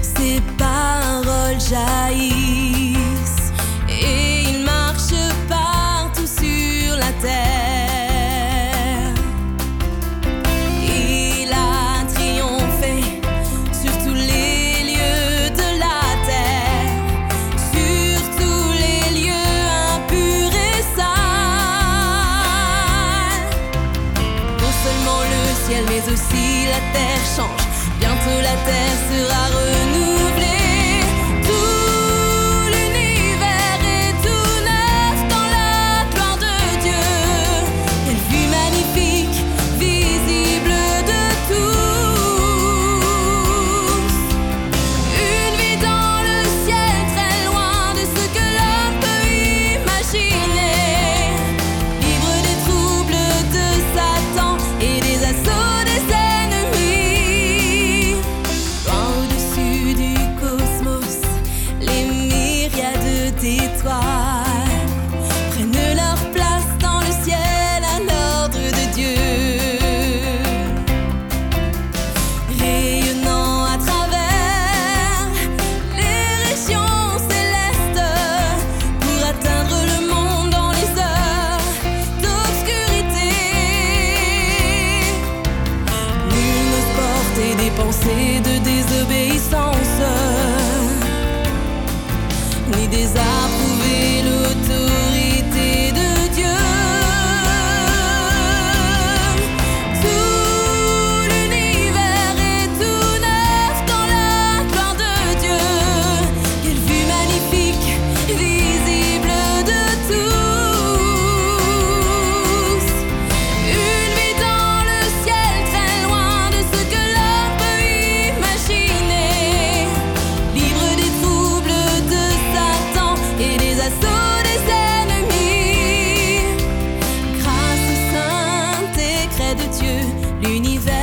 ses paroles jaillissent Bientôt la terre sera de Dieu, l'univers.